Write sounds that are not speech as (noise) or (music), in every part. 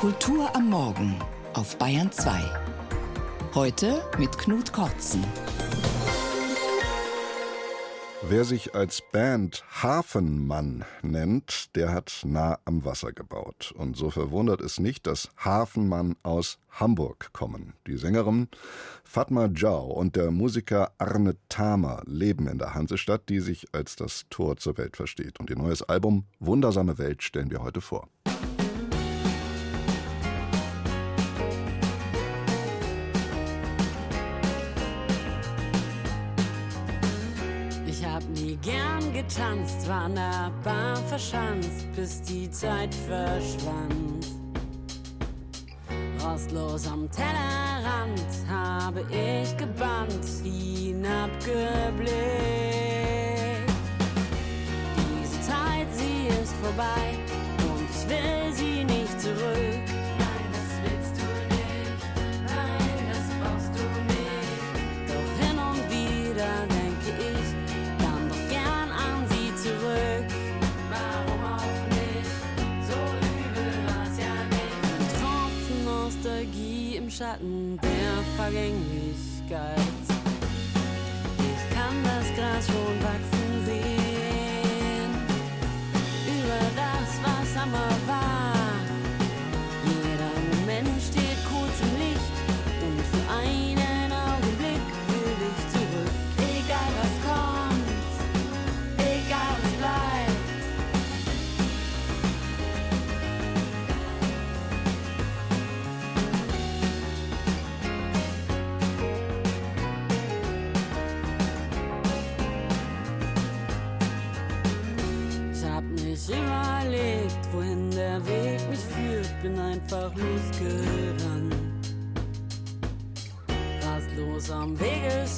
Kultur am Morgen auf Bayern 2. Heute mit Knut Kortzen. Wer sich als Band Hafenmann nennt, der hat nah am Wasser gebaut. Und so verwundert es nicht, dass Hafenmann aus Hamburg kommen. Die Sängerin Fatma Jau und der Musiker Arne Thamer leben in der Hansestadt, die sich als das Tor zur Welt versteht. Und ihr neues Album Wundersame Welt stellen wir heute vor. Getanzt, war an der Bar verschanzt, bis die Zeit verschwand. Rostlos am Tellerrand habe ich gebannt, der Vergänglichkeit. Ich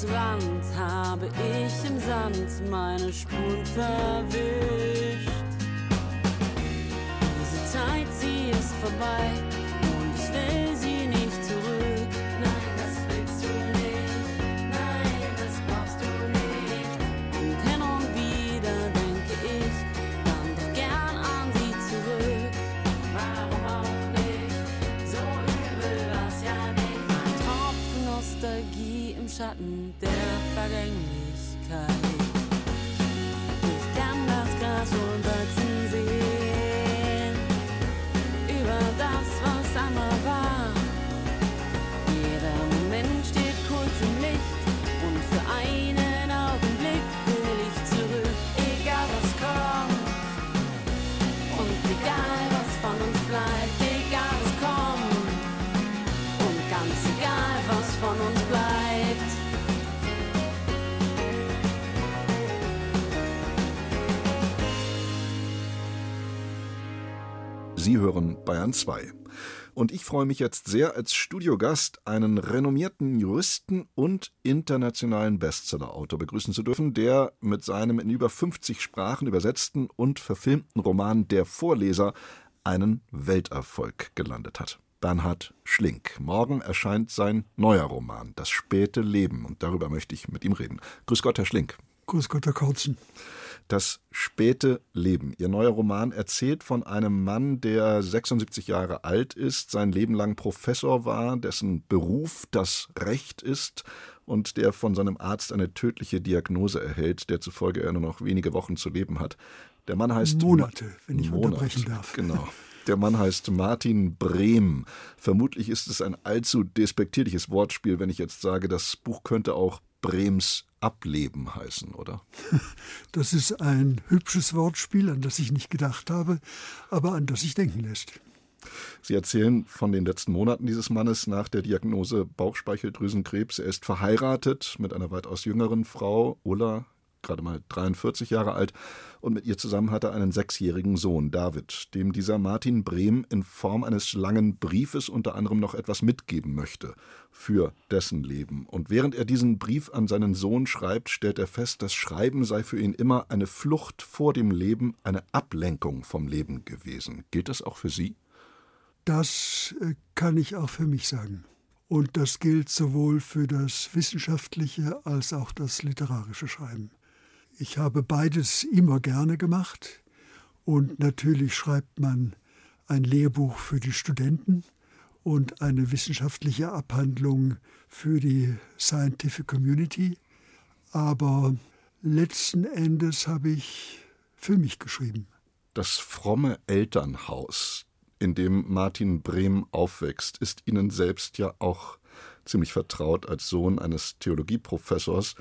Wegesrand habe ich im Sand meine Spuren verwischt. Sie hören Bayern 2. Und ich freue mich jetzt sehr, als Studiogast einen renommierten Juristen und internationalen Bestsellerautor begrüßen zu dürfen, der mit seinem in über 50 Sprachen übersetzten und verfilmten Roman Der Vorleser einen Welterfolg gelandet hat. Bernhard Schlink. Morgen erscheint sein neuer Roman, Das späte Leben, und darüber möchte ich mit ihm reden. Grüß Gott, Herr Schlink. Grüß Gott, Herr Kautzen. Das späte Leben. Ihr neuer Roman erzählt von einem Mann, der 76 Jahre alt ist, sein Leben lang Professor war, dessen Beruf das Recht ist und der von seinem Arzt eine tödliche Diagnose erhält, der zufolge er nur noch wenige Wochen zu leben hat. Der Mann heißt Monate, wenn ich Monat, unterbrechen darf. Genau. Der Mann heißt Martin Brehm. Vermutlich ist es ein allzu despektierliches Wortspiel, wenn ich jetzt sage, das Buch könnte auch Brems Ableben heißen, oder? (laughs) Das ist ein hübsches Wortspiel, an das ich nicht gedacht habe, aber an das sich denken lässt. Sie erzählen von den letzten Monaten dieses Mannes nach der Diagnose Bauchspeicheldrüsenkrebs. Er ist verheiratet mit einer weitaus jüngeren Frau, Ulla, gerade mal 43 Jahre alt, und mit ihr zusammen hat er einen sechsjährigen Sohn, David, dem dieser Martin Brehm in Form eines langen Briefes unter anderem noch etwas mitgeben möchte für dessen Leben. Und während er diesen Brief an seinen Sohn schreibt, stellt er fest, das Schreiben sei für ihn immer eine Flucht vor dem Leben, eine Ablenkung vom Leben gewesen. Gilt das auch für Sie? Das äh, kann ich auch für mich sagen. Und das gilt sowohl für das wissenschaftliche als auch das literarische Schreiben. Ich habe beides immer gerne gemacht und natürlich schreibt man ein Lehrbuch für die Studenten und eine wissenschaftliche Abhandlung für die Scientific Community. Aber letzten Endes habe ich für mich geschrieben. Das fromme Elternhaus, in dem Martin Brehm aufwächst, ist Ihnen selbst ja auch ziemlich vertraut als Sohn eines Theologieprofessors.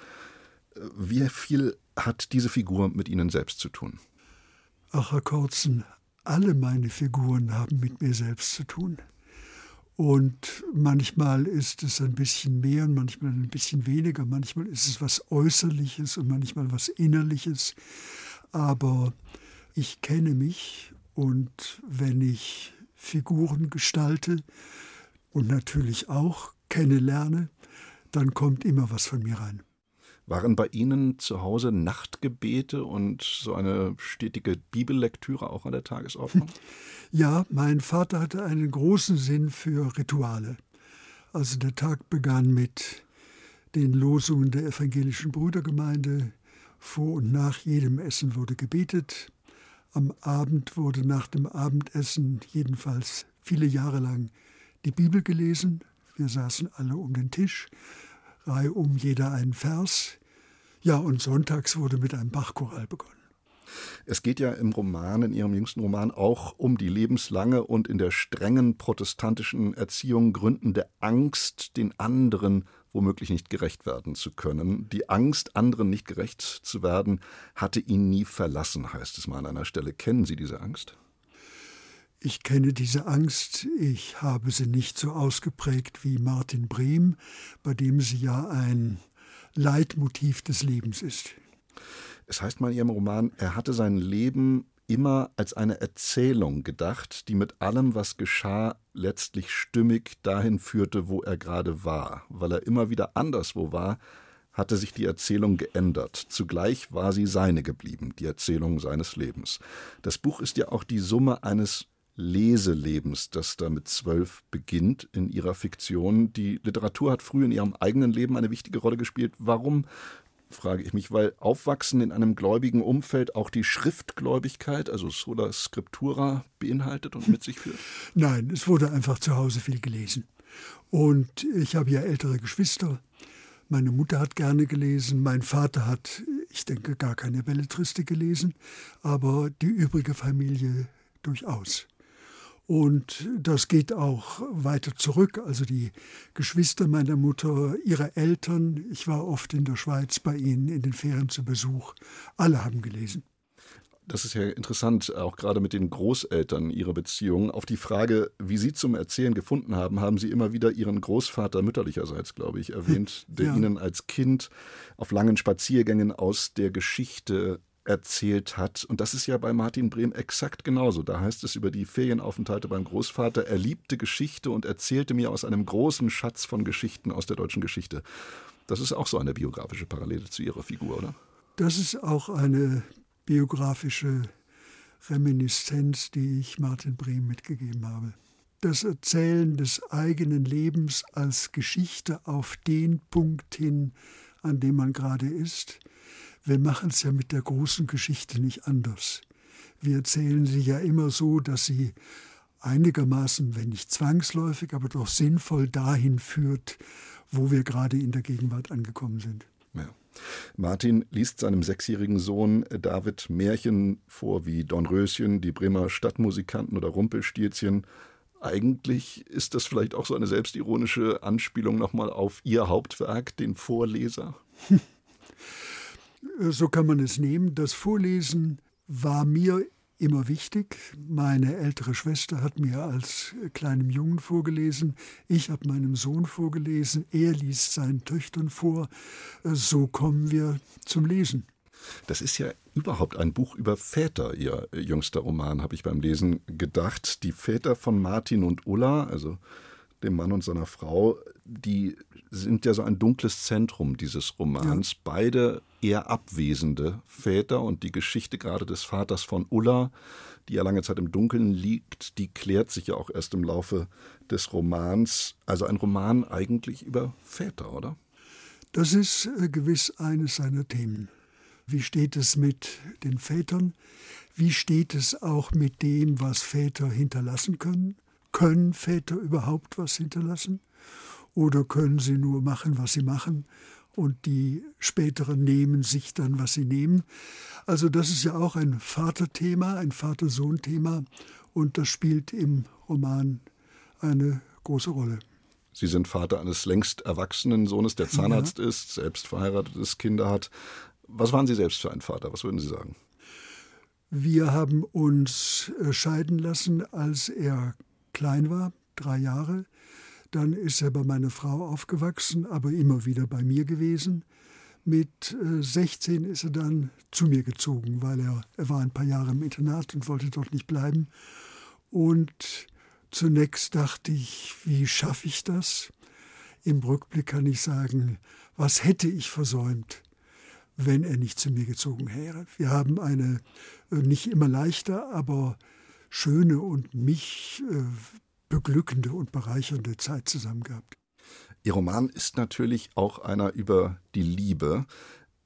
Wie viel hat diese Figur mit Ihnen selbst zu tun? Ach, Herr Korzen, alle meine Figuren haben mit mir selbst zu tun. Und manchmal ist es ein bisschen mehr und manchmal ein bisschen weniger. Manchmal ist es was Äußerliches und manchmal was Innerliches. Aber ich kenne mich und wenn ich Figuren gestalte und natürlich auch kennenlerne, dann kommt immer was von mir rein. Waren bei Ihnen zu Hause Nachtgebete und so eine stetige Bibellektüre auch an der Tagesordnung? (laughs) Ja, mein Vater hatte einen großen Sinn für Rituale. Also der Tag begann mit den Losungen der evangelischen Brüdergemeinde. Vor und nach jedem Essen wurde gebetet. Am Abend wurde nach dem Abendessen jedenfalls viele Jahre lang die Bibel gelesen. Wir saßen alle um den Tisch, Reihe um jeder einen Vers. Ja, und sonntags wurde mit einem Bachchoral begonnen. Es geht ja im Roman, in Ihrem jüngsten Roman, auch um die lebenslange und in der strengen protestantischen Erziehung gründende Angst, den anderen womöglich nicht gerecht werden zu können. Die Angst, anderen nicht gerecht zu werden, hatte ihn nie verlassen, heißt es mal an einer Stelle. Kennen Sie diese Angst? Ich kenne diese Angst, ich habe sie nicht so ausgeprägt wie Martin Brehm, bei dem sie ja ein Leitmotiv des Lebens ist. Es heißt mal in Ihrem Roman, er hatte sein Leben immer als eine Erzählung gedacht, die mit allem, was geschah, letztlich stimmig dahin führte, wo er gerade war. Weil er immer wieder anderswo war, hatte sich die Erzählung geändert. Zugleich war sie seine geblieben, die Erzählung seines Lebens. Das Buch ist ja auch die Summe eines Leselebens, das da mit zwölf beginnt in ihrer Fiktion. Die Literatur hat früh in ihrem eigenen Leben eine wichtige Rolle gespielt. Warum frage ich mich, weil Aufwachsen in einem gläubigen Umfeld auch die Schriftgläubigkeit, also Sola Scriptura, beinhaltet und mit sich führt? (laughs) Nein, es wurde einfach zu Hause viel gelesen. Und ich habe ja ältere Geschwister. Meine Mutter hat gerne gelesen, mein Vater hat, ich denke, gar keine Belletristik gelesen, aber die übrige Familie durchaus. Und das geht auch weiter zurück. Also die Geschwister meiner Mutter, ihre Eltern, ich war oft in der Schweiz bei ihnen in den Ferien zu Besuch, alle haben gelesen. Das ist ja interessant, auch gerade mit den Großeltern, ihre Beziehung. Auf die Frage, wie Sie zum Erzählen gefunden haben, haben Sie immer wieder Ihren Großvater mütterlicherseits, glaube ich, erwähnt, (laughs) der ja. Ihnen als Kind auf langen Spaziergängen aus der Geschichte erzählt hat. Und das ist ja bei Martin Brehm exakt genauso. Da heißt es über die Ferienaufenthalte beim Großvater, er liebte Geschichte und erzählte mir aus einem großen Schatz von Geschichten aus der deutschen Geschichte. Das ist auch so eine biografische Parallele zu Ihrer Figur, oder? Das ist auch eine biografische Reminiszenz, die ich Martin Brehm mitgegeben habe. Das Erzählen des eigenen Lebens als Geschichte auf den Punkt hin, an dem man gerade ist, wir machen es ja mit der großen Geschichte nicht anders. Wir erzählen sie ja immer so, dass sie einigermaßen, wenn nicht zwangsläufig, aber doch sinnvoll dahin führt, wo wir gerade in der Gegenwart angekommen sind. Ja. Martin liest seinem sechsjährigen Sohn David Märchen vor wie Dornröschen, die Bremer Stadtmusikanten oder Rumpelstilzchen. Eigentlich ist das vielleicht auch so eine selbstironische Anspielung nochmal auf Ihr Hauptwerk, den Vorleser. (laughs) so kann man es nehmen. Das Vorlesen war mir immer wichtig. Meine ältere Schwester hat mir als kleinem Jungen vorgelesen, ich habe meinem Sohn vorgelesen, er liest seinen Töchtern vor. So kommen wir zum Lesen. Das ist ja überhaupt ein Buch über Väter, Ihr jüngster Roman, habe ich beim Lesen gedacht. Die Väter von Martin und Ulla, also dem Mann und seiner Frau, die sind ja so ein dunkles Zentrum dieses Romans. Ja. Beide eher abwesende Väter und die Geschichte gerade des Vaters von Ulla, die ja lange Zeit im Dunkeln liegt, die klärt sich ja auch erst im Laufe des Romans. Also ein Roman eigentlich über Väter, oder? Das ist äh, gewiss eines seiner Themen. Wie steht es mit den Vätern? Wie steht es auch mit dem, was Väter hinterlassen können? Können Väter überhaupt was hinterlassen? Oder können sie nur machen, was sie machen? Und die späteren nehmen sich dann, was sie nehmen. Also das ist ja auch ein Vaterthema, ein Vater-Sohn-Thema. Und das spielt im Roman eine große Rolle. Sie sind Vater eines längst erwachsenen Sohnes, der Zahnarzt ja. ist, selbst verheiratet ist, Kinder hat. Was waren Sie selbst für ein Vater? Was würden Sie sagen? Wir haben uns scheiden lassen, als er klein war, drei Jahre. Dann ist er bei meiner Frau aufgewachsen, aber immer wieder bei mir gewesen. Mit 16 äh, ist er dann zu mir gezogen, weil er, er war ein paar Jahre im Internat und wollte dort nicht bleiben. Und zunächst dachte ich, wie schaffe ich das? Im Rückblick kann ich sagen, was hätte ich versäumt? wenn er nicht zu mir gezogen wäre. Wir haben eine äh, nicht immer leichte, aber schöne und mich äh, beglückende und bereichernde Zeit zusammen gehabt. Ihr Roman ist natürlich auch einer über die Liebe.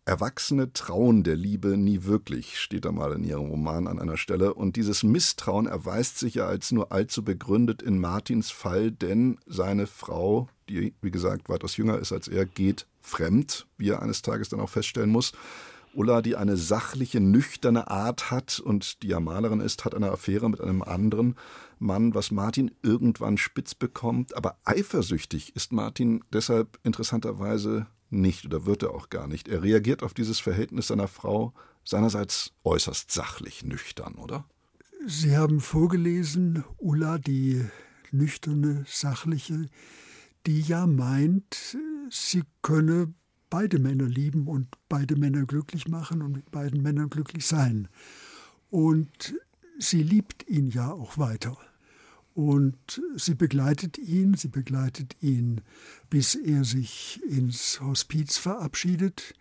Erwachsene trauen der Liebe nie wirklich, steht da mal in Ihrem Roman an einer Stelle. Und dieses Misstrauen erweist sich ja als nur allzu begründet in Martins Fall, denn seine Frau, die wie gesagt weitaus jünger ist als er, geht fremd, wie er eines Tages dann auch feststellen muss. Ulla, die eine sachliche, nüchterne Art hat und die ja Malerin ist, hat eine Affäre mit einem anderen Mann, was Martin irgendwann spitz bekommt. Aber eifersüchtig ist Martin deshalb interessanterweise nicht oder wird er auch gar nicht. Er reagiert auf dieses Verhältnis seiner Frau seinerseits äußerst sachlich, nüchtern, oder? Sie haben vorgelesen, Ulla, die nüchterne, sachliche, die ja meint, sie könne beide Männer lieben und beide Männer glücklich machen und mit beiden Männern glücklich sein. Und sie liebt ihn ja auch weiter. Und sie begleitet ihn, sie begleitet ihn, bis er sich ins Hospiz verabschiedet.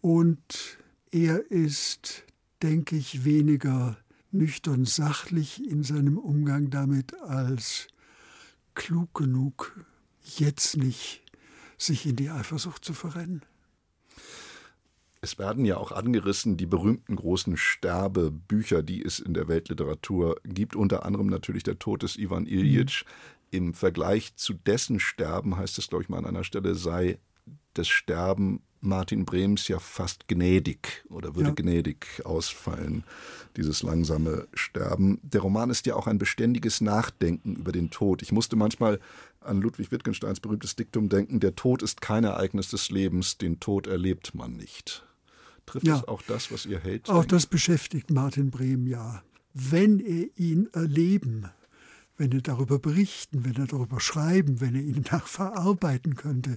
Und er ist, denke ich, weniger nüchtern sachlich in seinem Umgang damit als klug genug, jetzt nicht sich in die Eifersucht zu verrennen. Es werden ja auch angerissen die berühmten großen Sterbebücher, die es in der Weltliteratur gibt, unter anderem natürlich der Tod des Ivan Ilyich. Mhm. Im Vergleich zu dessen Sterben heißt es, glaube ich mal an einer Stelle, sei das Sterben Martin Brems ja fast gnädig oder würde ja. gnädig ausfallen, dieses langsame Sterben. Der Roman ist ja auch ein beständiges Nachdenken über den Tod. Ich musste manchmal an Ludwig Wittgensteins berühmtes Diktum denken, der Tod ist kein Ereignis des Lebens, den Tod erlebt man nicht. Trifft ja. es auch das, was ihr hält? Auch denkt? das beschäftigt Martin Brehm ja. Wenn er ihn erleben wenn er darüber berichten, wenn er darüber schreiben, wenn er ihn (laughs) nachverarbeiten könnte,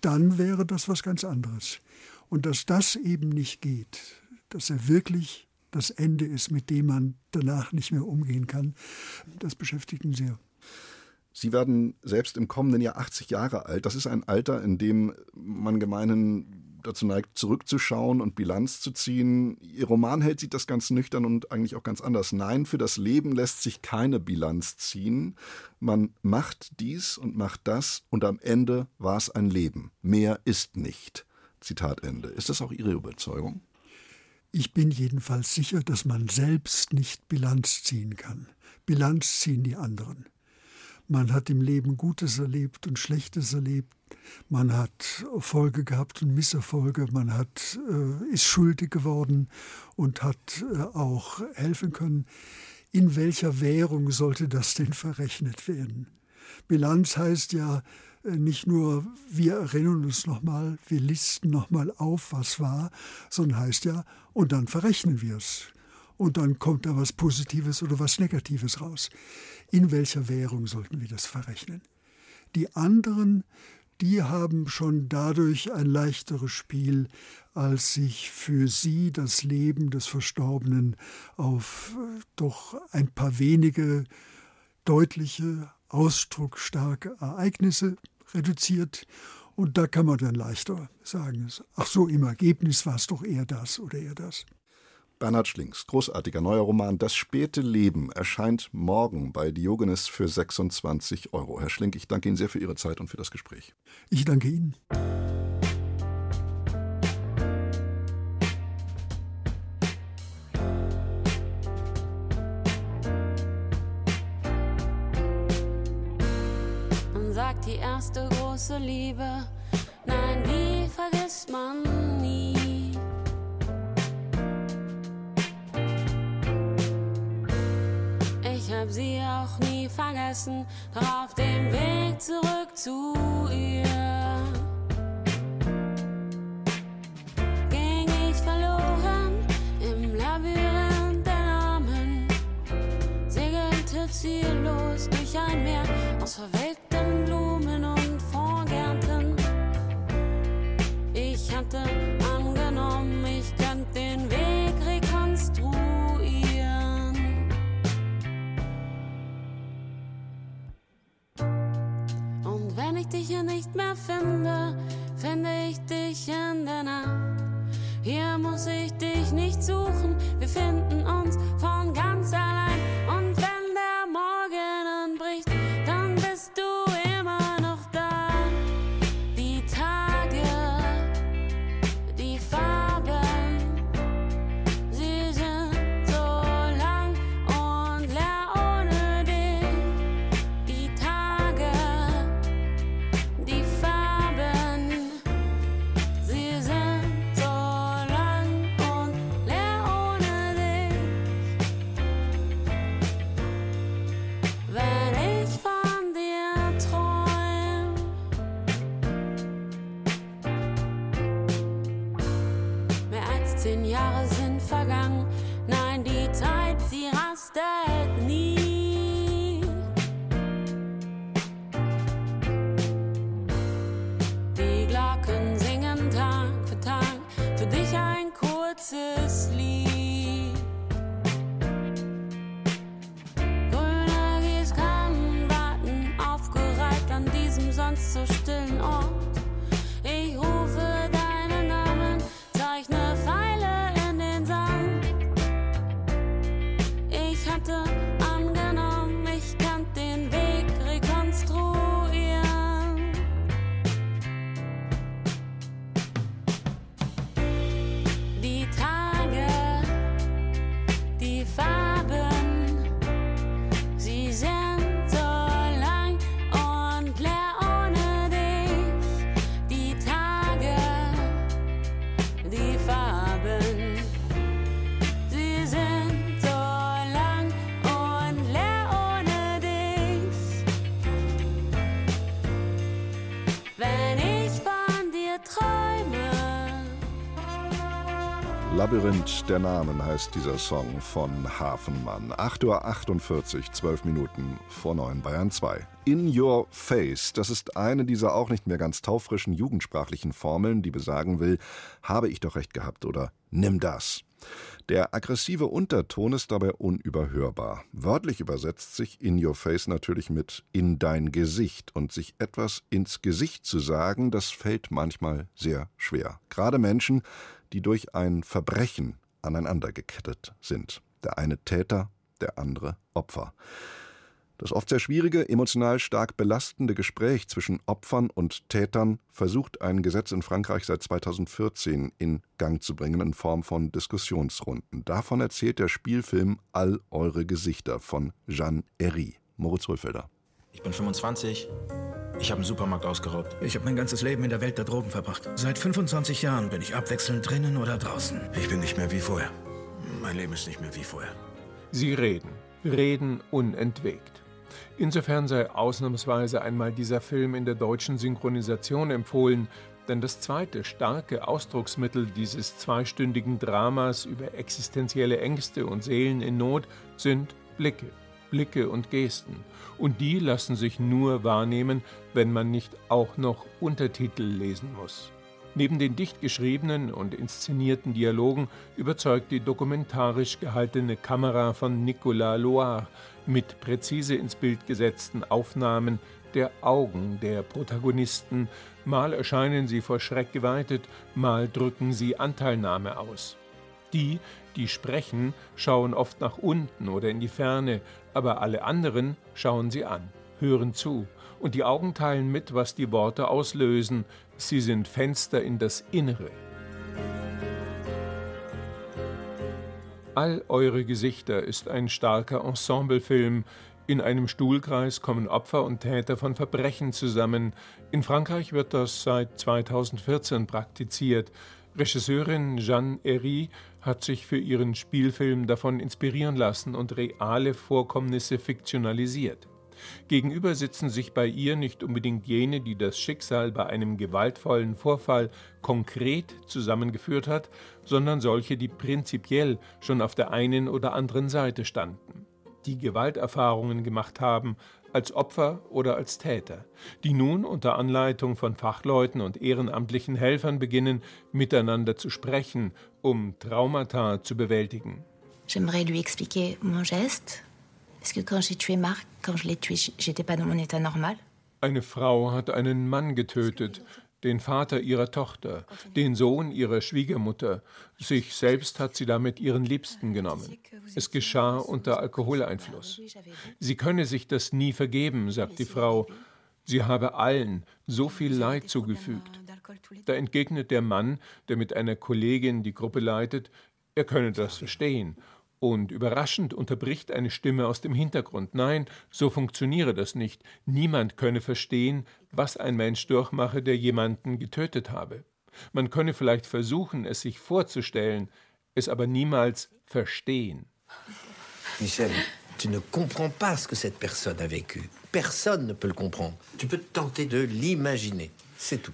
dann wäre das was ganz anderes. Und dass das eben nicht geht, dass er wirklich das Ende ist, mit dem man danach nicht mehr umgehen kann, das beschäftigt ihn sehr. Sie werden selbst im kommenden Jahr 80 Jahre alt. Das ist ein Alter, in dem man gemeinen dazu neigt, zurückzuschauen und Bilanz zu ziehen. Ihr Roman hält sich das ganz nüchtern und eigentlich auch ganz anders. Nein, für das Leben lässt sich keine Bilanz ziehen. Man macht dies und macht das und am Ende war es ein Leben. Mehr ist nicht. Zitat Ende. Ist das auch Ihre Überzeugung? Ich bin jedenfalls sicher, dass man selbst nicht Bilanz ziehen kann. Bilanz ziehen die anderen. Man hat im Leben Gutes erlebt und Schlechtes erlebt. Man hat Erfolge gehabt und Misserfolge. Man hat, äh, ist schuldig geworden und hat äh, auch helfen können. In welcher Währung sollte das denn verrechnet werden? Bilanz heißt ja äh, nicht nur, wir erinnern uns nochmal, wir listen nochmal auf, was war, sondern heißt ja, und dann verrechnen wir es und dann kommt da was Positives oder was Negatives raus. In welcher Währung sollten wir das verrechnen? Die anderen, die haben schon dadurch ein leichteres Spiel, als sich für sie das Leben des Verstorbenen auf äh, doch ein paar wenige deutliche, ausdrucksstarke Ereignisse reduziert. Und da kann man dann leichter sagen, ach so, im Ergebnis war es doch eher das oder eher das. Bernhard Schlings großartiger neuer Roman Das späte Leben erscheint morgen bei Diogenes für 26 Euro. Herr Schlink, ich danke Ihnen sehr für Ihre Zeit und für das Gespräch. Ich danke Ihnen. Man sagt die erste große Liebe. Nein, hab sie auch nie vergessen, doch auf dem Weg zurück zu ihr. Ging ich verloren im Labyrinth der Namen, segelte ziellos durch ein Meer aus verwelkten Blumen und Vorgärten. Ich hatte ich dich hier nicht mehr finde, finde ich dich in der Nacht. Hier muss ich dich nicht suchen, wir finden uns von Labyrinth der Namen heißt dieser Song von Hafenmann. 8.48 Uhr, 12 Minuten vor 9 Bayern 2. In Your Face, das ist eine dieser auch nicht mehr ganz taufrischen jugendsprachlichen Formeln, die besagen will, habe ich doch recht gehabt oder nimm das. Der aggressive Unterton ist dabei unüberhörbar. Wörtlich übersetzt sich In Your Face natürlich mit in dein Gesicht und sich etwas ins Gesicht zu sagen, das fällt manchmal sehr schwer. Gerade Menschen, die durch ein Verbrechen aneinandergekettet sind. Der eine Täter, der andere Opfer. Das oft sehr schwierige, emotional stark belastende Gespräch zwischen Opfern und Tätern versucht ein Gesetz in Frankreich seit 2014 in Gang zu bringen in Form von Diskussionsrunden. Davon erzählt der Spielfilm All eure Gesichter von Jeanne Herry. Moritz Hohlfelder. Ich bin 25. Ich habe einen Supermarkt ausgeraubt. Ich habe mein ganzes Leben in der Welt der Drogen verbracht. Seit 25 Jahren bin ich abwechselnd drinnen oder draußen. Ich bin nicht mehr wie vorher. Mein Leben ist nicht mehr wie vorher. Sie reden, reden unentwegt. Insofern sei ausnahmsweise einmal dieser Film in der deutschen Synchronisation empfohlen, denn das zweite starke Ausdrucksmittel dieses zweistündigen Dramas über existenzielle Ängste und Seelen in Not sind Blicke, Blicke und Gesten. Und die lassen sich nur wahrnehmen, wenn man nicht auch noch Untertitel lesen muss. Neben den dicht geschriebenen und inszenierten Dialogen überzeugt die dokumentarisch gehaltene Kamera von Nicolas Loire mit präzise ins Bild gesetzten Aufnahmen der Augen der Protagonisten. Mal erscheinen sie vor Schreck geweitet, mal drücken sie Anteilnahme aus. Die, die sprechen, schauen oft nach unten oder in die Ferne, aber alle anderen schauen sie an, hören zu, und die Augen teilen mit, was die Worte auslösen. Sie sind Fenster in das Innere. All eure Gesichter ist ein starker Ensemblefilm, In einem Stuhlkreis kommen Opfer und Täter von Verbrechen zusammen. In Frankreich wird das seit 2014 praktiziert. Regisseurin Jeanne Herry hat sich für ihren Spielfilm davon inspirieren lassen und reale Vorkommnisse fiktionalisiert. Gegenüber sitzen sich bei ihr nicht unbedingt jene, die das Schicksal bei einem gewaltvollen Vorfall konkret zusammengeführt hat, sondern solche, die prinzipiell schon auf der einen oder anderen Seite standen die Gewalterfahrungen gemacht haben, als Opfer oder als Täter, die nun unter Anleitung von Fachleuten und ehrenamtlichen Helfern beginnen, miteinander zu sprechen, um Traumata zu bewältigen. J'aimerais lui expliquer mon geste, Eine Frau hat einen Mann getötet, den Vater ihrer Tochter, den Sohn ihrer Schwiegermutter. Sich selbst hat sie damit ihren Liebsten genommen. Es geschah unter Alkoholeinfluss. Sie könne sich das nie vergeben, sagt die Frau. Sie habe allen so viel Leid zugefügt. Da entgegnet der Mann, der mit einer Kollegin die Gruppe leitet, er könne das verstehen und überraschend unterbricht eine Stimme aus dem Hintergrund. Nein, so funktioniere das nicht. Niemand könne verstehen, was ein Mensch durchmache, der jemanden getötet habe. Man könne vielleicht versuchen, es sich vorzustellen, es aber niemals verstehen. Michel, tu ne comprends pas ce que cette personne a vécu. Personne ne peut le comprendre. Tu peux tenter de l'imaginer. C'est tout.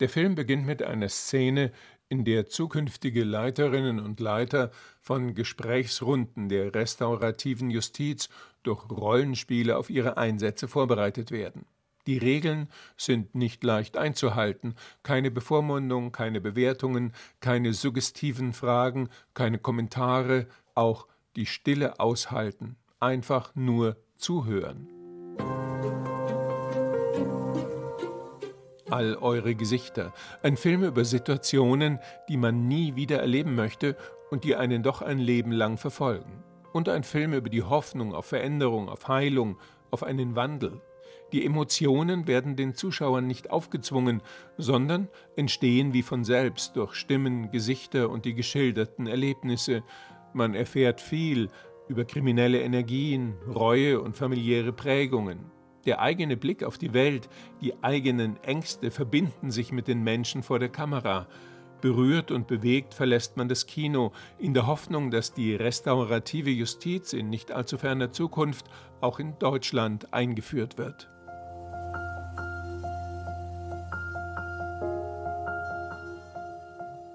Der Film beginnt mit einer Szene, in der zukünftige Leiterinnen und Leiter von Gesprächsrunden der restaurativen Justiz durch Rollenspiele auf ihre Einsätze vorbereitet werden. Die Regeln sind nicht leicht einzuhalten, keine Bevormundung, keine Bewertungen, keine suggestiven Fragen, keine Kommentare, auch die Stille aushalten, einfach nur zuhören. All eure Gesichter. Ein Film über Situationen, die man nie wieder erleben möchte und die einen doch ein Leben lang verfolgen. Und ein Film über die Hoffnung auf Veränderung, auf Heilung, auf einen Wandel. Die Emotionen werden den Zuschauern nicht aufgezwungen, sondern entstehen wie von selbst durch Stimmen, Gesichter und die geschilderten Erlebnisse. Man erfährt viel über kriminelle Energien, Reue und familiäre Prägungen. Der eigene Blick auf die Welt, die eigenen Ängste verbinden sich mit den Menschen vor der Kamera. Berührt und bewegt verlässt man das Kino, in der Hoffnung, dass die restaurative Justiz in nicht allzu ferner Zukunft auch in Deutschland eingeführt wird.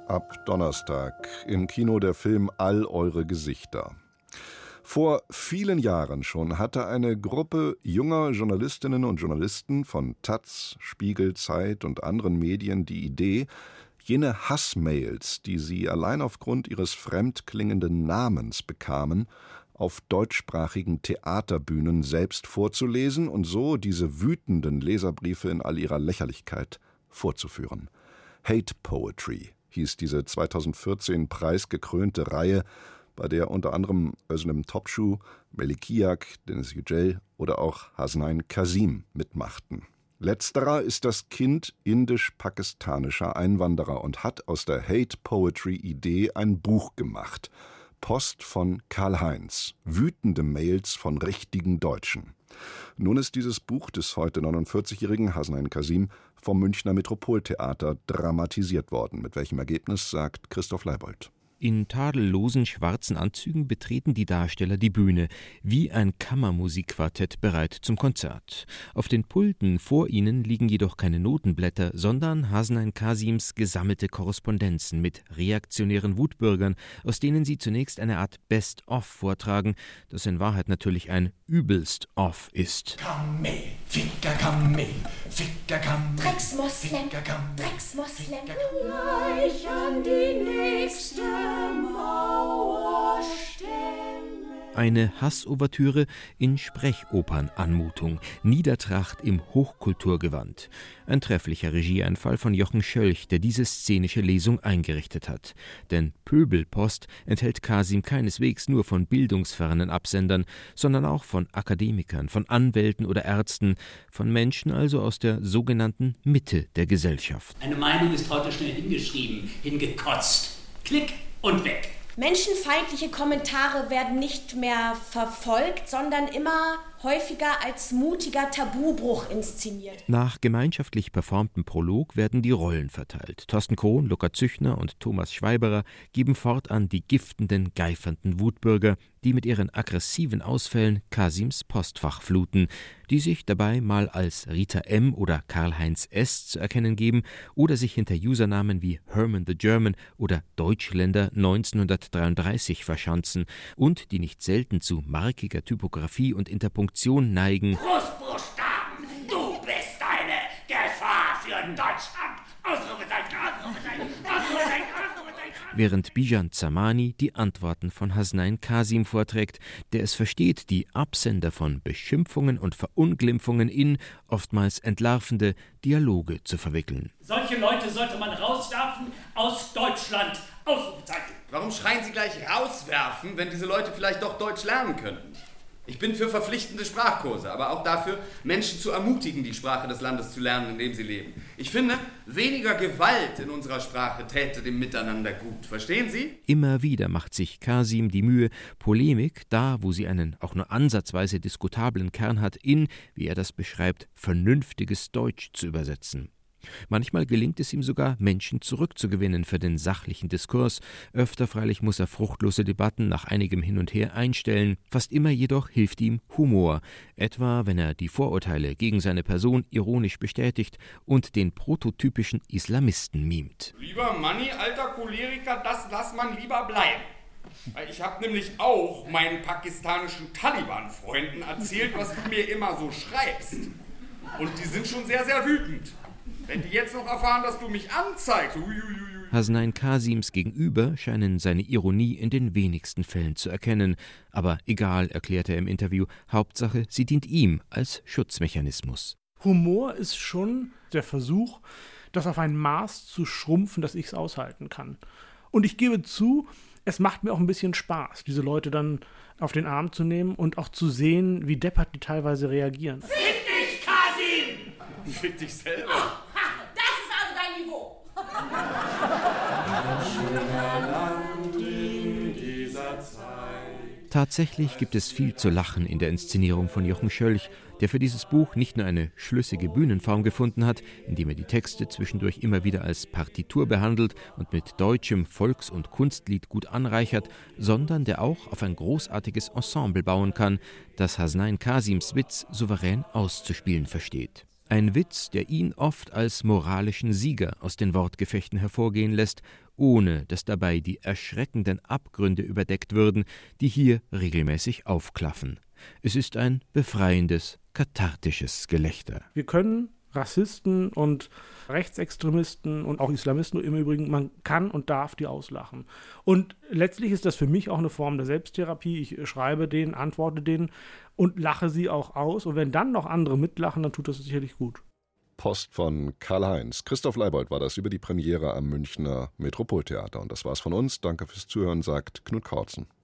Ab Donnerstag im Kino der Film All eure Gesichter. Vor vielen Jahren schon hatte eine Gruppe junger Journalistinnen und Journalisten von Taz, Spiegel, Zeit und anderen Medien die Idee, jene Hassmails, die sie allein aufgrund ihres fremdklingenden Namens bekamen, auf deutschsprachigen Theaterbühnen selbst vorzulesen und so diese wütenden Leserbriefe in all ihrer Lächerlichkeit vorzuführen. Hate Poetry hieß diese 2014 preisgekrönte Reihe, bei der unter anderem Özlem Topçu, Melikiak, Deniz Yücel oder auch Hasnain Kasim mitmachten. Letzterer ist das Kind indisch-pakistanischer Einwanderer und hat aus der Hate-Poetry-Idee ein Buch gemacht. Post von Karl-Heinz. Wütende Mails von richtigen Deutschen. Nun ist dieses Buch des heute 49-jährigen Hasnain Kasim vom Münchner Metropoltheater dramatisiert worden. Mit welchem Ergebnis sagt Christoph Leibold. In tadellosen schwarzen Anzügen betreten die Darsteller die Bühne, wie ein Kammermusikquartett bereit zum Konzert. Auf den Pulten vor ihnen liegen jedoch keine Notenblätter, sondern Hasenein Kasims gesammelte Korrespondenzen mit reaktionären Wutbürgern, aus denen sie zunächst eine Art Best-of vortragen, das in Wahrheit natürlich ein übelst-off ist. Kamel, Ficker Kamel, Ficker Kamel. Drecksmoslem, Drecksmoslem. Gleich an die nächste. Eine Hassouvertüre in Sprechopernanmutung, Niedertracht im Hochkulturgewand. Ein trefflicher Regieeinfall von Jochen Schölch, der diese szenische Lesung eingerichtet hat. Denn Pöbelpost enthält Kasim keineswegs nur von bildungsfernen Absendern, sondern auch von Akademikern, von Anwälten oder Ärzten, von Menschen also aus der sogenannten Mitte der Gesellschaft. Eine Meinung ist heute schnell hingeschrieben, hingekotzt. Klick und weg. Menschenfeindliche Kommentare werden nicht mehr verfolgt, sondern immer häufiger als mutiger Tabubruch inszeniert. Nach gemeinschaftlich performtem Prolog werden die Rollen verteilt. Thorsten Krohn, Luca Züchner und Thomas Schweiberer geben fortan die giftenden, geifernden Wutbürger, die mit ihren aggressiven Ausfällen Kasims Postfach fluten, die sich dabei mal als Rita M. oder Karl-Heinz S. zu erkennen geben oder sich hinter Usernamen wie Herman the German oder Deutschländer 1933 verschanzen und die nicht selten zu markiger Typografie und Interpunktion neigen. Großbuchstaben, du bist eine Gefahr für Deutschland. Ausrufezeichen, Ausrufezeichen, Ausrufezeichen, Ausrufezeichen. während Bijan Zamani die Antworten von Hasnain Kasim vorträgt, der es versteht, die Absender von Beschimpfungen und Verunglimpfungen in oftmals entlarvende Dialoge zu verwickeln. Solche Leute sollte man rauswerfen aus Deutschland. Ausrufezeichen. Warum schreien Sie gleich rauswerfen, wenn diese Leute vielleicht doch Deutsch lernen könnten? Ich bin für verpflichtende Sprachkurse, aber auch dafür, Menschen zu ermutigen, die Sprache des Landes zu lernen, in dem sie leben. Ich finde, weniger Gewalt in unserer Sprache täte dem Miteinander gut. Verstehen Sie? Immer wieder macht sich Kasim die Mühe, Polemik, da wo sie einen auch nur ansatzweise diskutablen Kern hat, in, wie er das beschreibt, vernünftiges Deutsch zu übersetzen. Manchmal gelingt es ihm sogar, Menschen zurückzugewinnen für den sachlichen Diskurs. Öfter freilich muss er fruchtlose Debatten nach einigem Hin und Her einstellen. Fast immer jedoch hilft ihm Humor, etwa wenn er die Vorurteile gegen seine Person ironisch bestätigt und den prototypischen Islamisten mimt. Lieber Manni, alter Choleriker, das lass man lieber bleiben. Weil ich habe nämlich auch meinen pakistanischen Taliban-Freunden erzählt, was du mir immer so schreibst. Und die sind schon sehr, sehr wütend. Wenn die jetzt noch erfahren, dass du mich anzeigst, uiuiui. Hasnain Kasims gegenüber scheinen seine Ironie in den wenigsten Fällen zu erkennen. Aber egal, erklärt er im Interview, Hauptsache, sie dient ihm als Schutzmechanismus. Humor ist schon der Versuch, das auf ein Maß zu schrumpfen, dass ich es aushalten kann. Und ich gebe zu, es macht mir auch ein bisschen Spaß, diese Leute dann auf den Arm zu nehmen und auch zu sehen, wie deppert die teilweise reagieren. Fick dich, Kasim! Fick dich selber. Ha, das ist also dein Niveau. Tatsächlich gibt es viel zu lachen in der Inszenierung von Jochen Schölch, der für dieses Buch nicht nur eine schlüssige Bühnenform gefunden hat, indem er die Texte zwischendurch immer wieder als Partitur behandelt und mit deutschem Volks- und Kunstlied gut anreichert, sondern der auch auf ein großartiges Ensemble bauen kann, das Hasnain Kasims Witz souverän auszuspielen versteht. Ein Witz, der ihn oft als moralischen Sieger aus den Wortgefechten hervorgehen lässt, ohne dass dabei die erschreckenden Abgründe überdeckt würden, die hier regelmäßig aufklaffen. Es ist ein befreiendes, kathartisches Gelächter. Wir können Rassisten und Rechtsextremisten und auch Islamisten im Übrigen, man kann und darf die auslachen. Und letztlich ist das für mich auch eine Form der Selbsttherapie. Ich schreibe denen, antworte denen und lache sie auch aus. Und wenn dann noch andere mitlachen, dann tut das sicherlich gut. Post von Karl-Heinz. Christoph Leibold war das über die Premiere am Münchner Metropoltheater. Und das war's von uns. Danke fürs Zuhören, sagt Knut Kautzen.